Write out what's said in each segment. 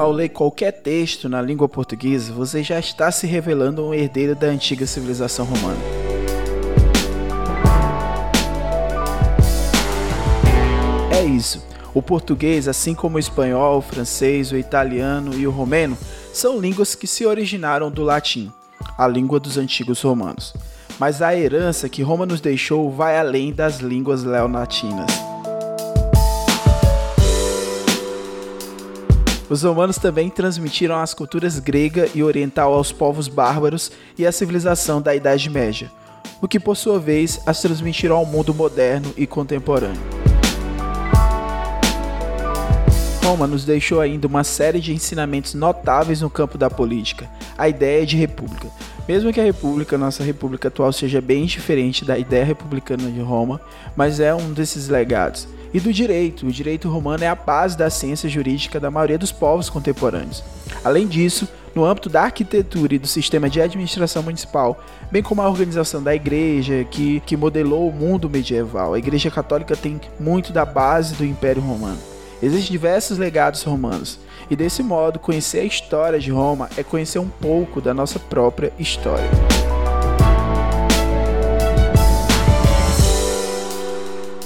Ao ler qualquer texto na língua portuguesa, você já está se revelando um herdeiro da antiga civilização romana. É isso. O português, assim como o espanhol, o francês, o italiano e o romeno, são línguas que se originaram do latim, a língua dos antigos romanos. Mas a herança que Roma nos deixou vai além das línguas leonatinas. Os romanos também transmitiram as culturas grega e oriental aos povos bárbaros e à civilização da Idade Média, o que por sua vez as transmitiram ao mundo moderno e contemporâneo. Roma nos deixou ainda uma série de ensinamentos notáveis no campo da política, a ideia de república. Mesmo que a república, nossa república atual, seja bem diferente da ideia republicana de Roma, mas é um desses legados e do direito. O direito romano é a base da ciência jurídica da maioria dos povos contemporâneos. Além disso, no âmbito da arquitetura e do sistema de administração municipal, bem como a organização da igreja, que, que modelou o mundo medieval, a igreja católica tem muito da base do Império Romano. Existem diversos legados romanos, e desse modo, conhecer a história de Roma é conhecer um pouco da nossa própria história.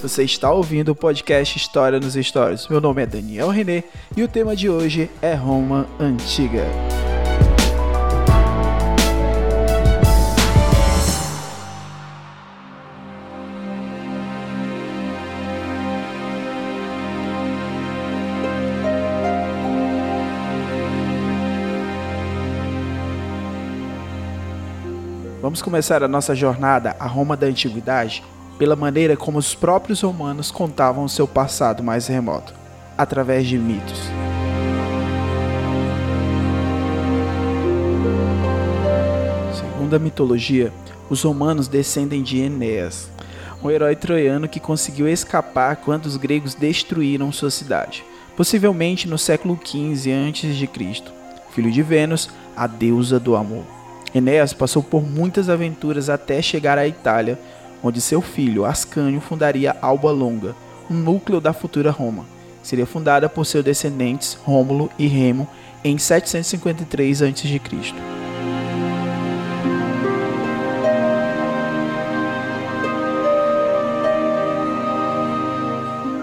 Você está ouvindo o podcast História nos Stories. Meu nome é Daniel René e o tema de hoje é Roma Antiga. Vamos começar a nossa jornada à Roma da Antiguidade pela maneira como os próprios romanos contavam seu passado mais remoto, através de mitos. Segundo a mitologia, os romanos descendem de Enéas, um herói troiano que conseguiu escapar quando os gregos destruíram sua cidade, possivelmente no século XV a.C., filho de Vênus, a deusa do amor. Enéas passou por muitas aventuras até chegar à Itália, onde seu filho Ascânio fundaria Alba Longa, um núcleo da futura Roma. Seria fundada por seus descendentes Rômulo e Remo em 753 a.C.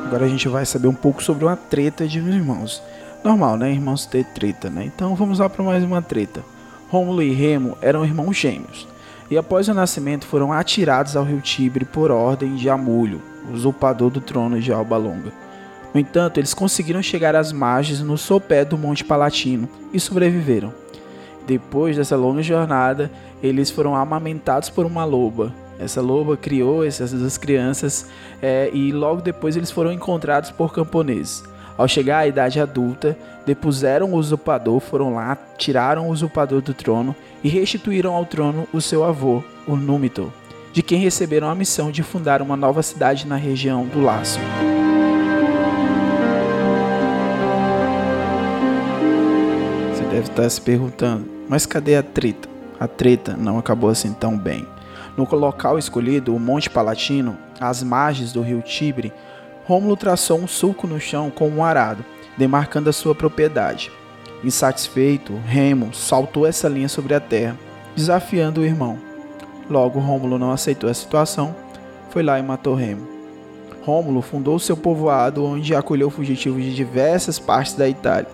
Agora a gente vai saber um pouco sobre uma treta de irmãos. Normal, né? Irmãos ter treta, né? Então vamos lá para mais uma treta. Rômulo e Remo eram irmãos gêmeos e após o nascimento foram atirados ao rio Tibre por ordem de Amulho, usurpador do trono de Alba Longa. No entanto, eles conseguiram chegar às margens no sopé do Monte Palatino e sobreviveram. Depois dessa longa jornada, eles foram amamentados por uma loba. Essa loba criou essas duas crianças é, e logo depois eles foram encontrados por camponeses. Ao chegar à idade adulta, depuseram o usurpador, foram lá, tiraram o usurpador do trono e restituíram ao trono o seu avô, o Númitor, de quem receberam a missão de fundar uma nova cidade na região do Lácio. Você deve estar se perguntando, mas cadê a treta? A treta não acabou assim tão bem. No local escolhido, o Monte Palatino, às margens do rio Tibre, Rômulo traçou um sulco no chão com um arado, demarcando a sua propriedade. Insatisfeito, Remo saltou essa linha sobre a terra, desafiando o irmão. Logo, Rômulo não aceitou a situação, foi lá e matou Remo. Rômulo fundou seu povoado, onde acolheu fugitivos de diversas partes da Itália.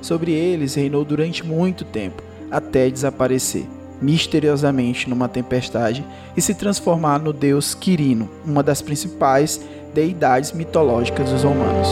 Sobre eles reinou durante muito tempo, até desaparecer, misteriosamente numa tempestade, e se transformar no deus Quirino, uma das principais deidades mitológicas dos romanos.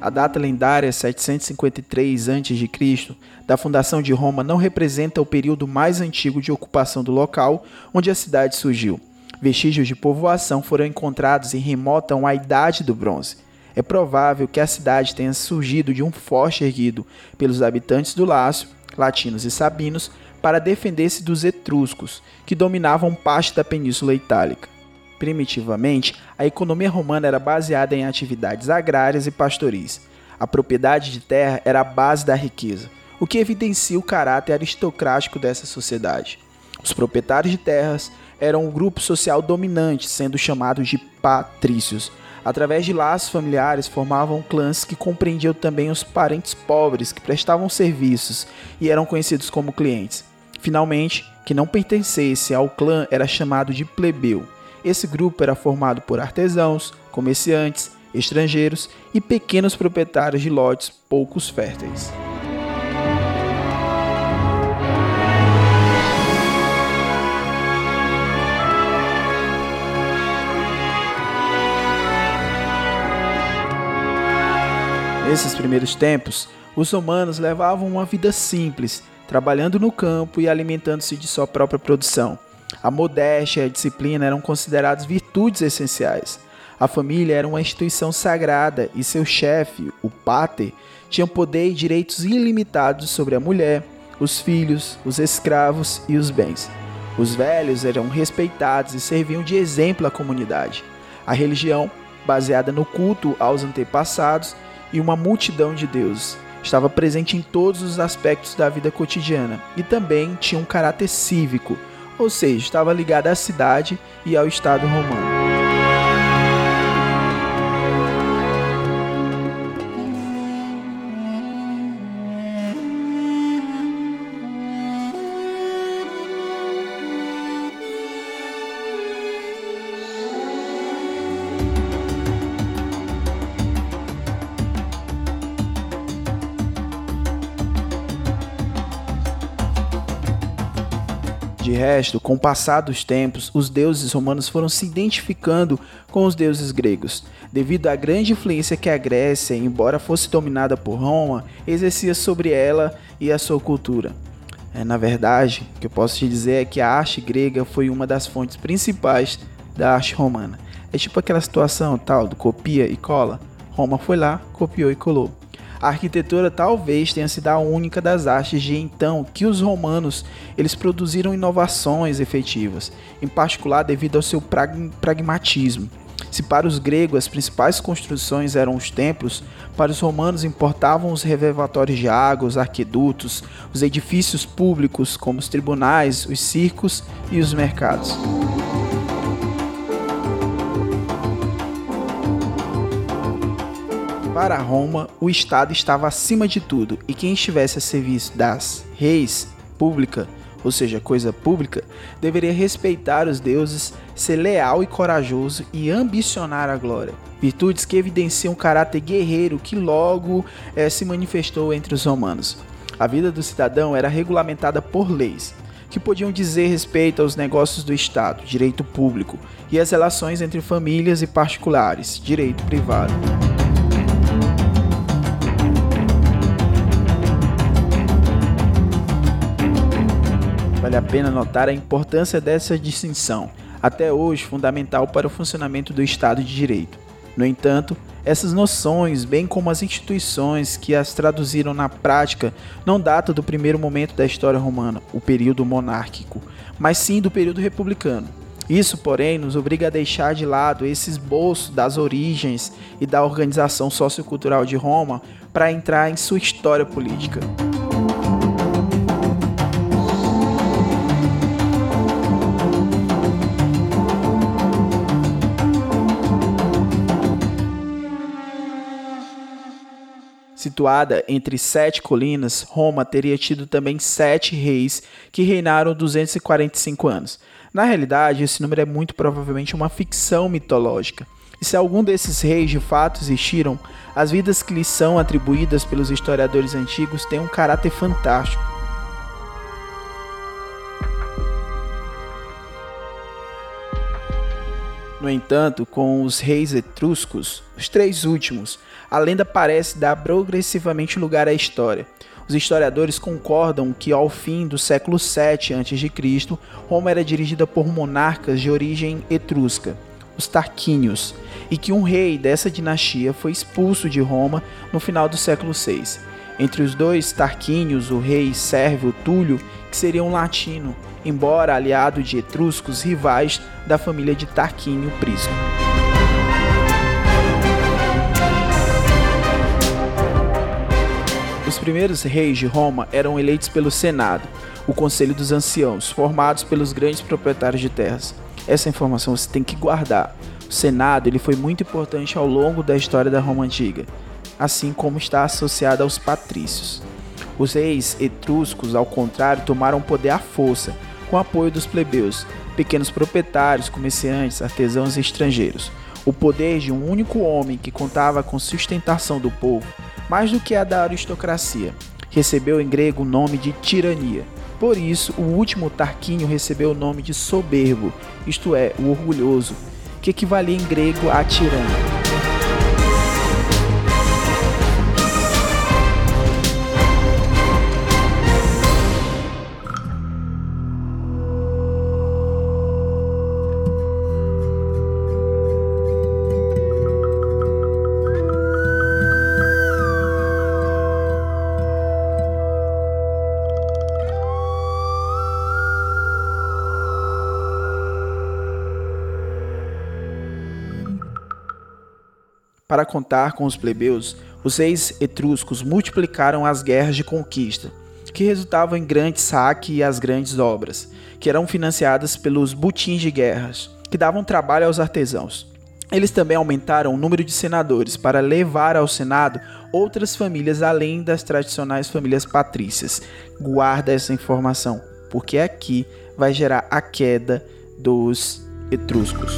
A data lendária 753 a.C. da fundação de Roma não representa o período mais antigo de ocupação do local onde a cidade surgiu. Vestígios de povoação foram encontrados e remotam à Idade do Bronze. É provável que a cidade tenha surgido de um forte erguido pelos habitantes do Lácio, latinos e sabinos, para defender-se dos etruscos, que dominavam parte da Península Itálica. Primitivamente, a economia romana era baseada em atividades agrárias e pastoris. A propriedade de terra era a base da riqueza, o que evidencia o caráter aristocrático dessa sociedade. Os proprietários de terras eram um grupo social dominante, sendo chamados de patrícios. Através de laços familiares, formavam clãs que compreendiam também os parentes pobres que prestavam serviços e eram conhecidos como clientes. Finalmente, que não pertencesse ao clã era chamado de plebeu. Esse grupo era formado por artesãos, comerciantes, estrangeiros e pequenos proprietários de lotes poucos férteis. Nesses primeiros tempos, os romanos levavam uma vida simples, trabalhando no campo e alimentando-se de sua própria produção. A modéstia e a disciplina eram considerados virtudes essenciais. A família era uma instituição sagrada e seu chefe, o pater, tinha poder e direitos ilimitados sobre a mulher, os filhos, os escravos e os bens. Os velhos eram respeitados e serviam de exemplo à comunidade. A religião, baseada no culto aos antepassados, e uma multidão de deuses. Estava presente em todos os aspectos da vida cotidiana e também tinha um caráter cívico, ou seja, estava ligada à cidade e ao Estado romano. Resto, com o passar dos tempos, os deuses romanos foram se identificando com os deuses gregos, devido à grande influência que a Grécia, embora fosse dominada por Roma, exercia sobre ela e a sua cultura. É, na verdade, o que eu posso te dizer é que a arte grega foi uma das fontes principais da arte romana. É tipo aquela situação tal do copia e cola. Roma foi lá, copiou e colou. A arquitetura talvez tenha sido a única das artes de então que os romanos eles produziram inovações efetivas, em particular devido ao seu pragmatismo. Se para os gregos as principais construções eram os templos, para os romanos importavam os reservatórios de água, os arquedutos, os edifícios públicos como os tribunais, os circos e os mercados. Para Roma, o Estado estava acima de tudo e quem estivesse a serviço das reis pública, ou seja, coisa pública, deveria respeitar os deuses, ser leal e corajoso e ambicionar a glória. Virtudes que evidenciam um caráter guerreiro que logo é, se manifestou entre os romanos. A vida do cidadão era regulamentada por leis, que podiam dizer respeito aos negócios do Estado, direito público, e as relações entre famílias e particulares, direito privado. Vale a pena notar a importância dessa distinção, até hoje fundamental para o funcionamento do Estado de Direito. No entanto, essas noções, bem como as instituições que as traduziram na prática, não datam do primeiro momento da história romana, o período monárquico, mas sim do período republicano. Isso, porém, nos obriga a deixar de lado esse esboço das origens e da organização sociocultural de Roma para entrar em sua história política. Situada entre sete colinas, Roma teria tido também sete reis que reinaram 245 anos. Na realidade, esse número é muito provavelmente uma ficção mitológica. E se algum desses reis de fato existiram, as vidas que lhes são atribuídas pelos historiadores antigos têm um caráter fantástico. No entanto, com os reis etruscos, os três últimos, a lenda parece dar progressivamente lugar à história. Os historiadores concordam que ao fim do século 7 a.C., Roma era dirigida por monarcas de origem etrusca, os Tarquínios, e que um rei dessa dinastia foi expulso de Roma no final do século 6. Entre os dois Tarquínios, o rei Sérvio Túlio, que seria um latino, embora aliado de etruscos rivais da família de Tarquínio Prisco. Primeiros reis de Roma eram eleitos pelo Senado, o Conselho dos Anciãos, formados pelos grandes proprietários de terras. Essa informação você tem que guardar. O Senado ele foi muito importante ao longo da história da Roma antiga, assim como está associado aos patrícios. Os reis etruscos, ao contrário, tomaram poder à força, com apoio dos plebeus, pequenos proprietários, comerciantes, artesãos e estrangeiros. O poder de um único homem que contava com sustentação do povo, mais do que a da aristocracia, recebeu em grego o nome de tirania. Por isso, o último Tarquínio recebeu o nome de soberbo, isto é, o orgulhoso, que equivalia em grego a tirano. Para contar com os plebeus, os reis etruscos multiplicaram as guerras de conquista, que resultavam em grandes saques e as grandes obras, que eram financiadas pelos butins de guerras, que davam trabalho aos artesãos. Eles também aumentaram o número de senadores para levar ao Senado outras famílias além das tradicionais famílias patrícias. Guarda essa informação, porque aqui vai gerar a queda dos etruscos.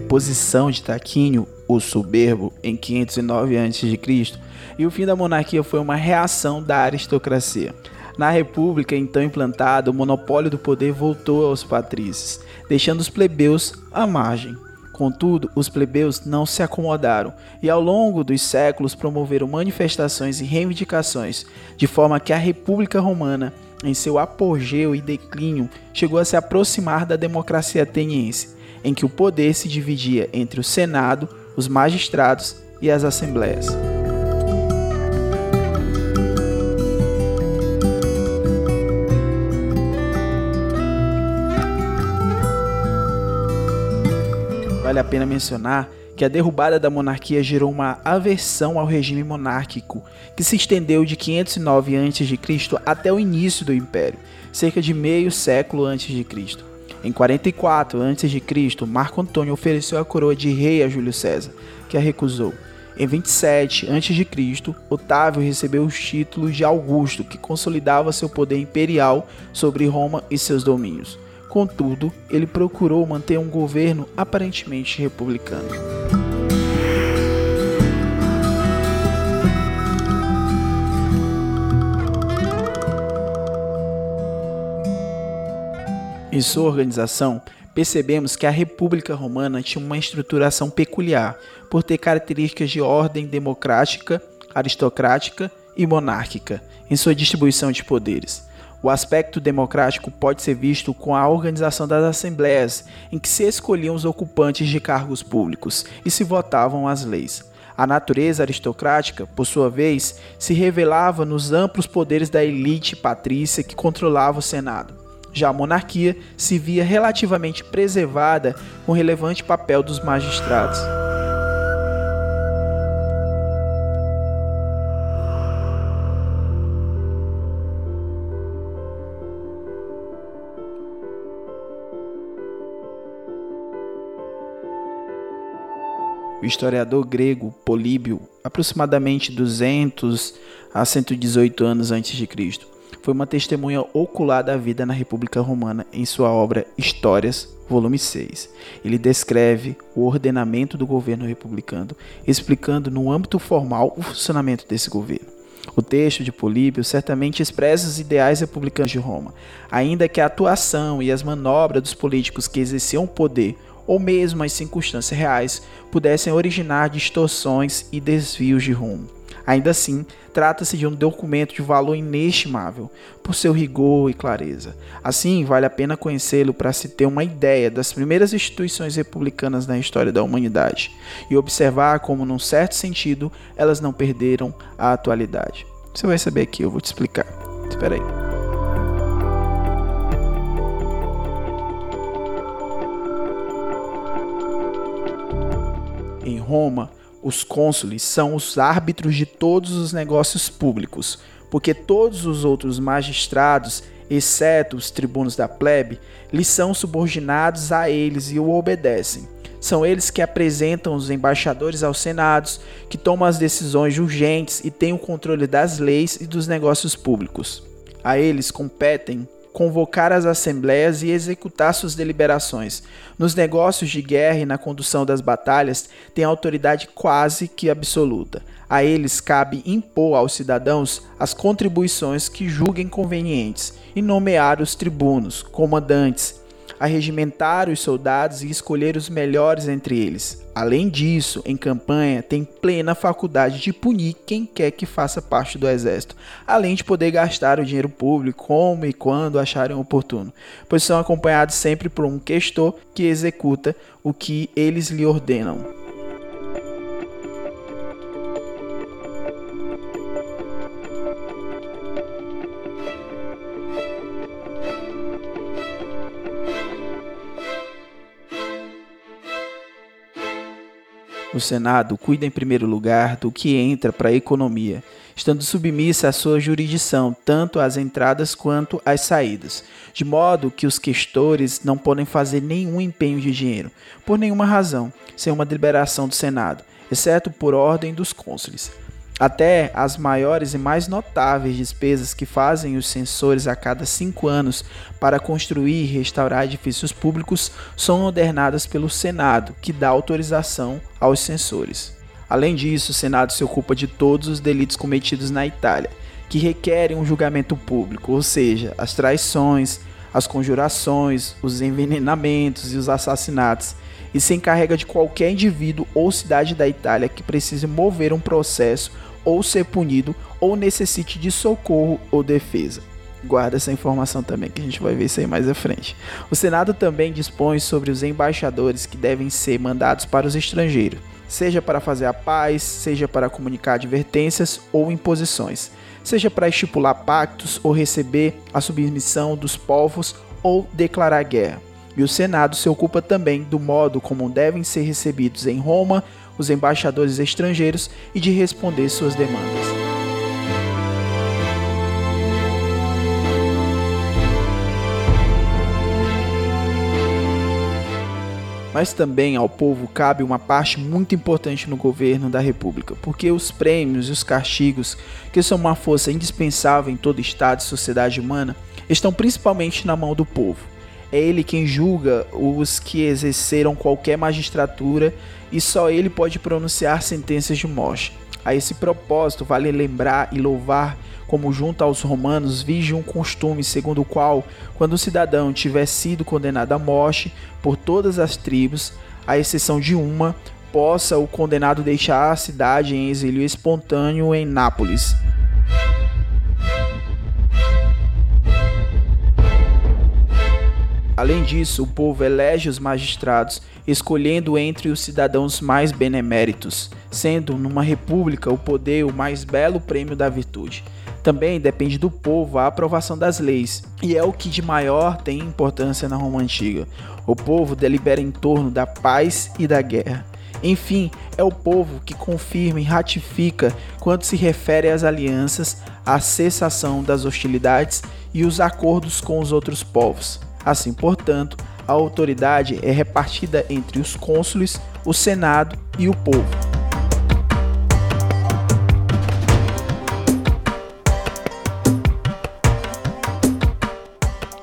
Deposição de Taquínio, o soberbo, em 509 a.C., e o fim da monarquia foi uma reação da aristocracia. Na república então implantada, o monopólio do poder voltou aos patrícios, deixando os plebeus à margem. Contudo, os plebeus não se acomodaram e ao longo dos séculos promoveram manifestações e reivindicações, de forma que a República Romana, em seu apogeu e declínio, chegou a se aproximar da democracia ateniense, em que o poder se dividia entre o Senado, os magistrados e as assembleias. Vale a pena mencionar que a derrubada da monarquia gerou uma aversão ao regime monárquico, que se estendeu de 509 a.C. até o início do império, cerca de meio século antes de Cristo. Em 44 a.C., Marco Antônio ofereceu a coroa de rei a Júlio César, que a recusou. Em 27 a.C., Otávio recebeu os títulos de Augusto, que consolidava seu poder imperial sobre Roma e seus domínios. Contudo, ele procurou manter um governo aparentemente republicano. Em sua organização, percebemos que a República Romana tinha uma estruturação peculiar, por ter características de ordem democrática, aristocrática e monárquica em sua distribuição de poderes. O aspecto democrático pode ser visto com a organização das assembleias, em que se escolhiam os ocupantes de cargos públicos e se votavam as leis. A natureza aristocrática, por sua vez, se revelava nos amplos poderes da elite patrícia que controlava o Senado. Já a monarquia se via relativamente preservada com o relevante papel dos magistrados. O historiador grego Políbio, aproximadamente 200 a 118 anos antes de Cristo, foi uma testemunha ocular da vida na República Romana em sua obra Histórias, volume 6. Ele descreve o ordenamento do governo republicano, explicando no âmbito formal o funcionamento desse governo. O texto de Políbio certamente expressa os ideais republicanos de Roma, ainda que a atuação e as manobras dos políticos que exerciam poder ou mesmo as circunstâncias reais pudessem originar distorções e desvios de rumo. Ainda assim, trata-se de um documento de valor inestimável, por seu rigor e clareza. Assim, vale a pena conhecê-lo para se ter uma ideia das primeiras instituições republicanas na história da humanidade e observar como, num certo sentido, elas não perderam a atualidade. Você vai saber aqui, eu vou te explicar. Espera aí. Em Roma, os cônsules são os árbitros de todos os negócios públicos, porque todos os outros magistrados, exceto os tribunos da plebe, lhes são subordinados a eles e o obedecem. São eles que apresentam os embaixadores aos senados, que tomam as decisões urgentes e têm o controle das leis e dos negócios públicos. A eles competem convocar as assembleias e executar suas deliberações. Nos negócios de guerra e na condução das batalhas, tem autoridade quase que absoluta. A eles cabe impor aos cidadãos as contribuições que julguem convenientes e nomear os tribunos, comandantes, a regimentar os soldados e escolher os melhores entre eles. Além disso, em campanha, tem plena faculdade de punir quem quer que faça parte do exército, além de poder gastar o dinheiro público como e quando acharem oportuno, pois são acompanhados sempre por um questor que executa o que eles lhe ordenam. O Senado cuida em primeiro lugar do que entra para a economia, estando submissa à sua jurisdição, tanto as entradas quanto as saídas, de modo que os questores não podem fazer nenhum empenho de dinheiro, por nenhuma razão, sem uma deliberação do Senado, exceto por ordem dos cônsules. Até as maiores e mais notáveis despesas que fazem os censores a cada cinco anos para construir e restaurar edifícios públicos são ordenadas pelo Senado, que dá autorização aos censores. Além disso, o Senado se ocupa de todos os delitos cometidos na Itália, que requerem um julgamento público, ou seja, as traições, as conjurações, os envenenamentos e os assassinatos, e se encarrega de qualquer indivíduo ou cidade da Itália que precise mover um processo ou ser punido ou necessite de socorro ou defesa. Guarda essa informação também, que a gente vai ver isso aí mais à frente. O Senado também dispõe sobre os embaixadores que devem ser mandados para os estrangeiros, seja para fazer a paz, seja para comunicar advertências ou imposições, seja para estipular pactos ou receber a submissão dos povos ou declarar guerra. E o Senado se ocupa também do modo como devem ser recebidos em Roma os embaixadores estrangeiros e de responder suas demandas. Mas também ao povo cabe uma parte muito importante no governo da República, porque os prêmios e os castigos, que são uma força indispensável em todo Estado e sociedade humana, estão principalmente na mão do povo. É ele quem julga os que exerceram qualquer magistratura e só ele pode pronunciar sentenças de morte. A esse propósito, vale lembrar e louvar como junto aos romanos vige um costume segundo o qual, quando o cidadão tiver sido condenado à morte por todas as tribos, à exceção de uma, possa o condenado deixar a cidade em exílio espontâneo em Nápoles. Além disso, o povo elege os magistrados, escolhendo entre os cidadãos mais beneméritos, sendo numa república o poder o mais belo prêmio da virtude. Também depende do povo a aprovação das leis, e é o que de maior tem importância na Roma antiga. O povo delibera em torno da paz e da guerra. Enfim, é o povo que confirma e ratifica quando se refere às alianças, à cessação das hostilidades e os acordos com os outros povos. Assim, portanto, a autoridade é repartida entre os cônsules, o Senado e o povo.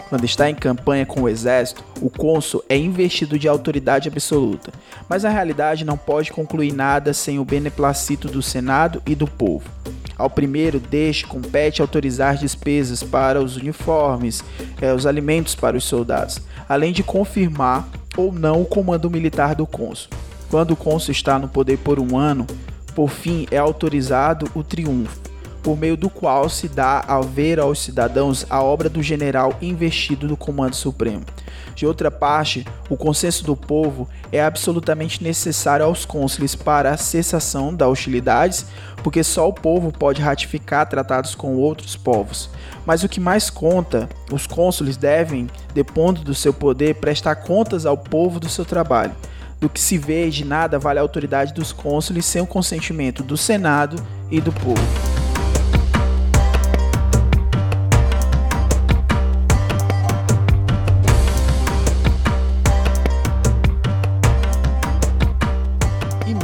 Quando está em campanha com o exército, o cônsul é investido de autoridade absoluta, mas a realidade não pode concluir nada sem o beneplacito do Senado e do povo. Ao primeiro deste compete autorizar despesas para os uniformes, eh, os alimentos para os soldados, além de confirmar ou não o comando militar do cônsul. Quando o cônsul está no poder por um ano, por fim é autorizado o triunfo, por meio do qual se dá a ver aos cidadãos a obra do general investido do comando supremo. De outra parte, o consenso do povo é absolutamente necessário aos cônsules para a cessação das hostilidades, porque só o povo pode ratificar tratados com outros povos. Mas o que mais conta, os cônsules devem, depondo do seu poder, prestar contas ao povo do seu trabalho. do que se vê de nada vale a autoridade dos cônsules sem o consentimento do Senado e do povo.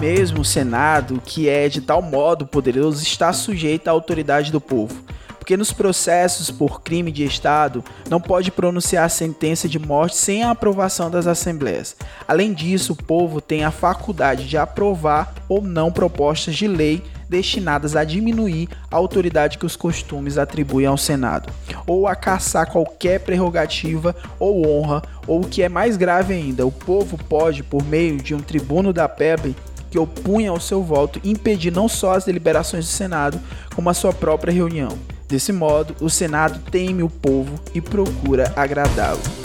Mesmo o Senado, que é de tal modo poderoso, está sujeito à autoridade do povo. Porque nos processos por crime de Estado não pode pronunciar sentença de morte sem a aprovação das assembleias. Além disso, o povo tem a faculdade de aprovar ou não propostas de lei destinadas a diminuir a autoridade que os costumes atribuem ao Senado, ou a caçar qualquer prerrogativa ou honra, ou o que é mais grave ainda, o povo pode, por meio de um tribuno da plebe, que opunha ao seu voto impedir não só as deliberações do Senado, como a sua própria reunião. Desse modo, o Senado teme o povo e procura agradá-lo.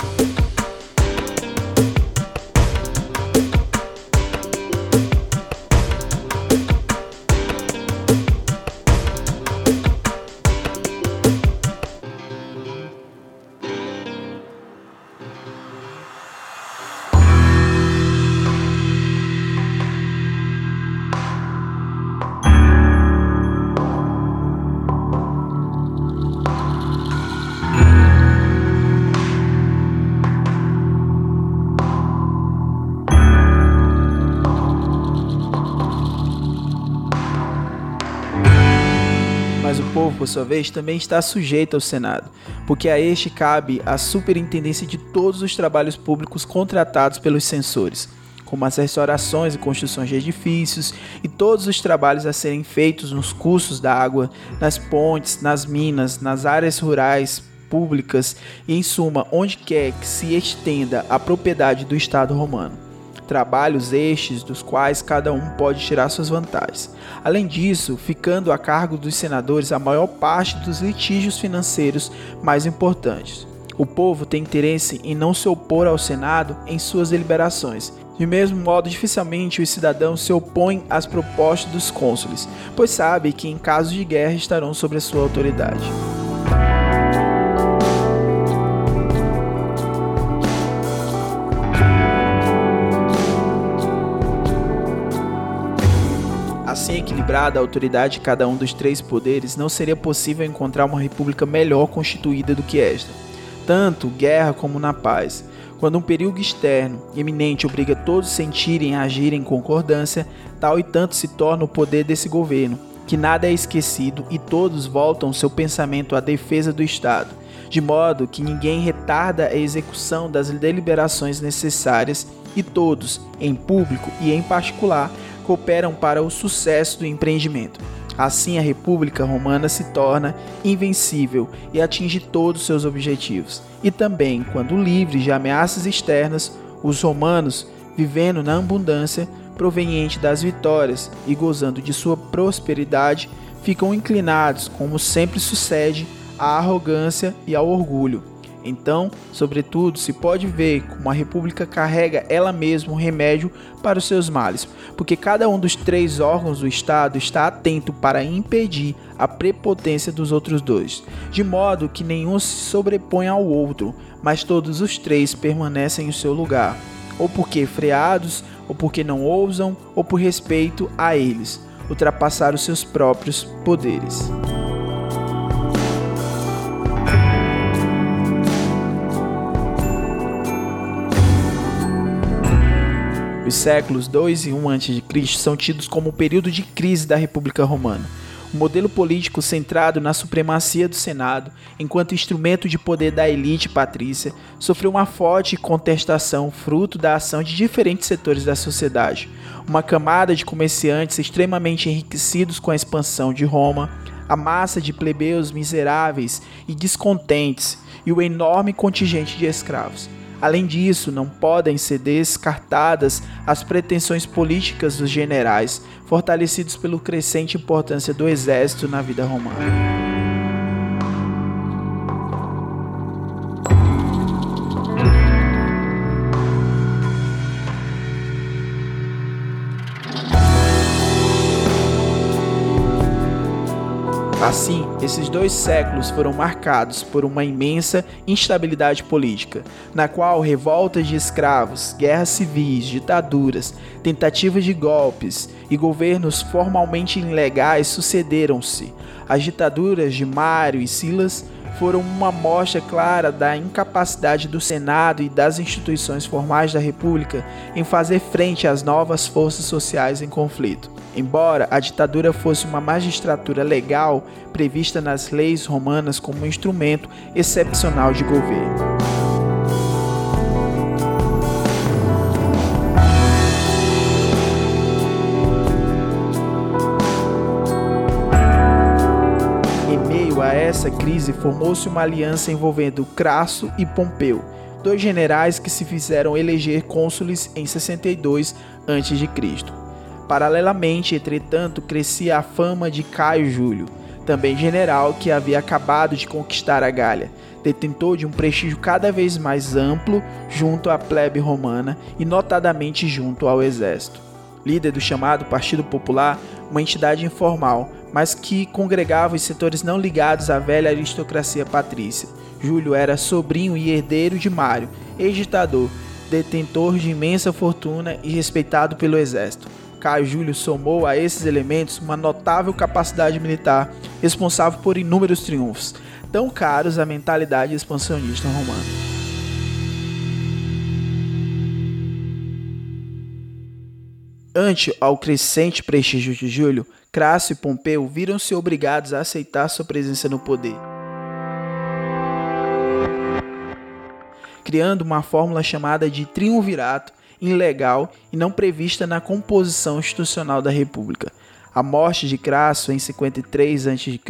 Sua vez, também está sujeito ao Senado, porque a este cabe a superintendência de todos os trabalhos públicos contratados pelos censores, como as restaurações e construções de edifícios e todos os trabalhos a serem feitos nos cursos da água, nas pontes, nas minas, nas áreas rurais públicas e, em suma, onde quer que se estenda a propriedade do Estado romano trabalhos estes dos quais cada um pode tirar suas vantagens. Além disso, ficando a cargo dos senadores a maior parte dos litígios financeiros mais importantes. O povo tem interesse em não se opor ao Senado em suas deliberações. De mesmo modo, dificilmente os cidadãos se opõem às propostas dos cônsules, pois sabe que em caso de guerra estarão sob a sua autoridade. Equilibrada a autoridade de cada um dos três poderes, não seria possível encontrar uma república melhor constituída do que esta, tanto guerra como na paz. Quando um perigo externo eminente obriga todos a sentirem e agirem em concordância, tal e tanto se torna o poder desse governo, que nada é esquecido e todos voltam seu pensamento à defesa do Estado, de modo que ninguém retarda a execução das deliberações necessárias e todos, em público e em particular, cooperam para o sucesso do empreendimento. Assim, a República Romana se torna invencível e atinge todos seus objetivos. E também, quando livres de ameaças externas, os romanos, vivendo na abundância proveniente das vitórias e gozando de sua prosperidade, ficam inclinados, como sempre sucede, à arrogância e ao orgulho então, sobretudo, se pode ver como a República carrega ela mesma um remédio para os seus males, porque cada um dos três órgãos do Estado está atento para impedir a prepotência dos outros dois, de modo que nenhum se sobrepõe ao outro, mas todos os três permanecem em seu lugar, ou porque freados, ou porque não ousam, ou por respeito a eles, ultrapassar os seus próprios poderes. Os séculos 2 e 1 a.C. são tidos como o período de crise da República Romana. Um modelo político centrado na supremacia do Senado, enquanto instrumento de poder da elite patrícia, sofreu uma forte contestação fruto da ação de diferentes setores da sociedade. Uma camada de comerciantes extremamente enriquecidos com a expansão de Roma, a massa de plebeus miseráveis e descontentes e o enorme contingente de escravos. Além disso, não podem ser descartadas as pretensões políticas dos generais, fortalecidos pela crescente importância do exército na vida romana. Assim, esses dois séculos foram marcados por uma imensa instabilidade política, na qual revoltas de escravos, guerras civis, ditaduras, tentativas de golpes e governos formalmente ilegais sucederam-se. As ditaduras de Mário e Silas foram uma mostra clara da incapacidade do Senado e das instituições formais da República em fazer frente às novas forças sociais em conflito. Embora a ditadura fosse uma magistratura legal prevista nas leis romanas como um instrumento excepcional de governo. Essa crise formou-se uma aliança envolvendo Crasso e Pompeu, dois generais que se fizeram eleger cônsules em 62 a.C. Paralelamente, entretanto, crescia a fama de Caio Júlio, também general que havia acabado de conquistar a Gália, detentor de um prestígio cada vez mais amplo junto à plebe romana e notadamente junto ao exército. Líder do chamado Partido Popular, uma entidade informal, mas que congregava os setores não ligados à velha aristocracia patrícia. Júlio era sobrinho e herdeiro de Mário, ex-ditador, detentor de imensa fortuna e respeitado pelo exército. Caio Júlio somou a esses elementos uma notável capacidade militar, responsável por inúmeros triunfos, tão caros à mentalidade expansionista romana. Ante ao crescente prestígio de Júlio, Crasso e Pompeu viram-se obrigados a aceitar sua presença no poder. Criando uma fórmula chamada de triunvirato, ilegal e não prevista na composição institucional da República. A morte de Crasso em 53 a.C.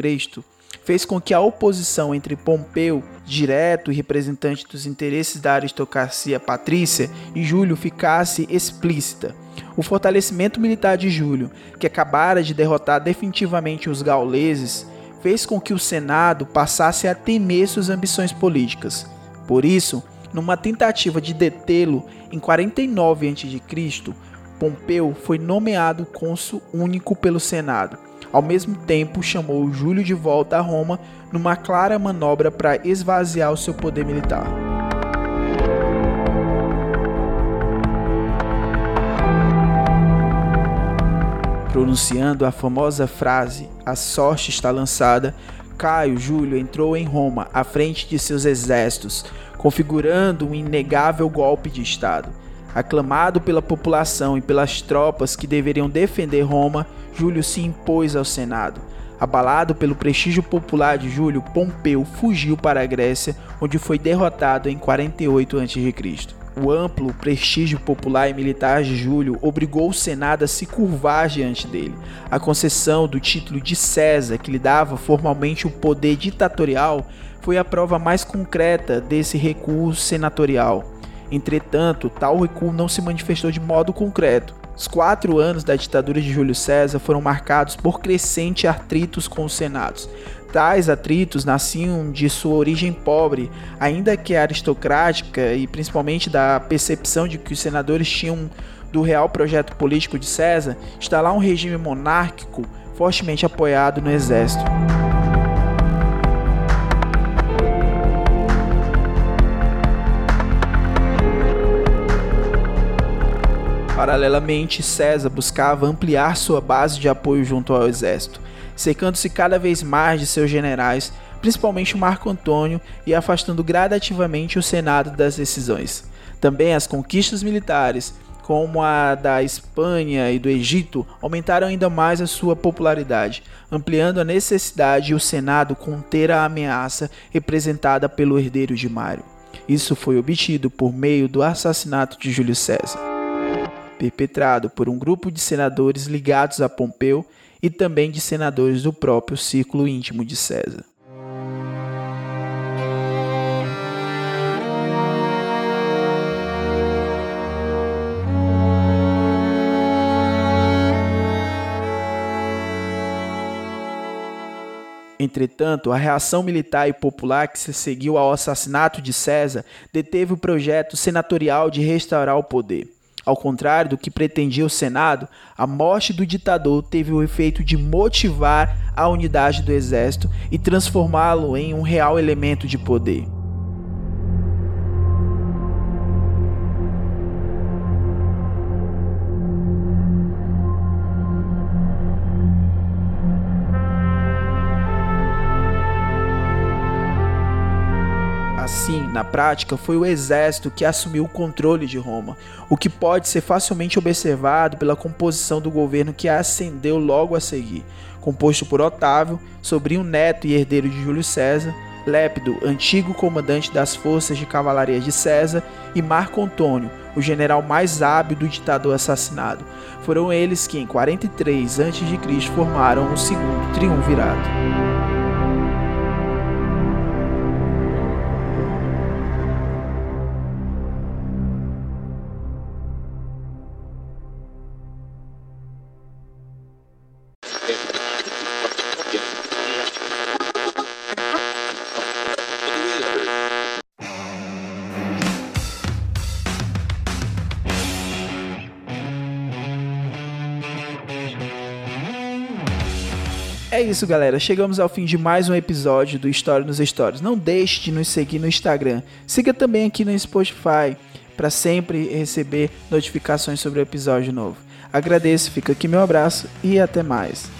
fez com que a oposição entre Pompeu, direto e representante dos interesses da aristocracia patrícia, e Júlio ficasse explícita. O fortalecimento militar de Júlio, que acabara de derrotar definitivamente os gauleses, fez com que o Senado passasse a temer suas ambições políticas. Por isso, numa tentativa de detê-lo em 49 a.C., Pompeu foi nomeado cônsul único pelo Senado. Ao mesmo tempo, chamou Júlio de volta a Roma numa clara manobra para esvaziar o seu poder militar. Pronunciando a famosa frase A sorte está lançada, Caio Júlio entrou em Roma à frente de seus exércitos, configurando um inegável golpe de Estado. Aclamado pela população e pelas tropas que deveriam defender Roma, Júlio se impôs ao Senado. Abalado pelo prestígio popular de Júlio, Pompeu fugiu para a Grécia, onde foi derrotado em 48 a.C. O amplo prestígio popular e militar de Júlio obrigou o Senado a se curvar diante dele. A concessão do título de César, que lhe dava formalmente o poder ditatorial, foi a prova mais concreta desse recuo senatorial. Entretanto, tal recuo não se manifestou de modo concreto. Os quatro anos da ditadura de Júlio César foram marcados por crescentes atritos com os senados, Tais atritos nasciam de sua origem pobre, ainda que aristocrática, e principalmente da percepção de que os senadores tinham do real projeto político de César instalar um regime monárquico fortemente apoiado no exército. Paralelamente, César buscava ampliar sua base de apoio junto ao exército secando-se cada vez mais de seus generais, principalmente Marco Antônio, e afastando gradativamente o Senado das decisões. Também as conquistas militares, como a da Espanha e do Egito, aumentaram ainda mais a sua popularidade, ampliando a necessidade de o Senado conter a ameaça representada pelo herdeiro de Mário. Isso foi obtido por meio do assassinato de Júlio César, perpetrado por um grupo de senadores ligados a Pompeu e também de senadores do próprio círculo íntimo de César. Entretanto, a reação militar e popular que se seguiu ao assassinato de César deteve o projeto senatorial de restaurar o poder. Ao contrário do que pretendia o Senado, a morte do ditador teve o efeito de motivar a unidade do exército e transformá-lo em um real elemento de poder. Prática, foi o exército que assumiu o controle de Roma, o que pode ser facilmente observado pela composição do governo que ascendeu logo a seguir, composto por Otávio, sobrinho neto e herdeiro de Júlio César, Lépido, antigo comandante das forças de cavalaria de César, e Marco Antônio, o general mais hábil do ditador assassinado. Foram eles que, em 43 a.C., formaram o segundo triunvirato. Isso, galera. Chegamos ao fim de mais um episódio do História nos Stories. Não deixe de nos seguir no Instagram. Siga também aqui no Spotify para sempre receber notificações sobre o episódio novo. Agradeço, fica aqui meu abraço e até mais.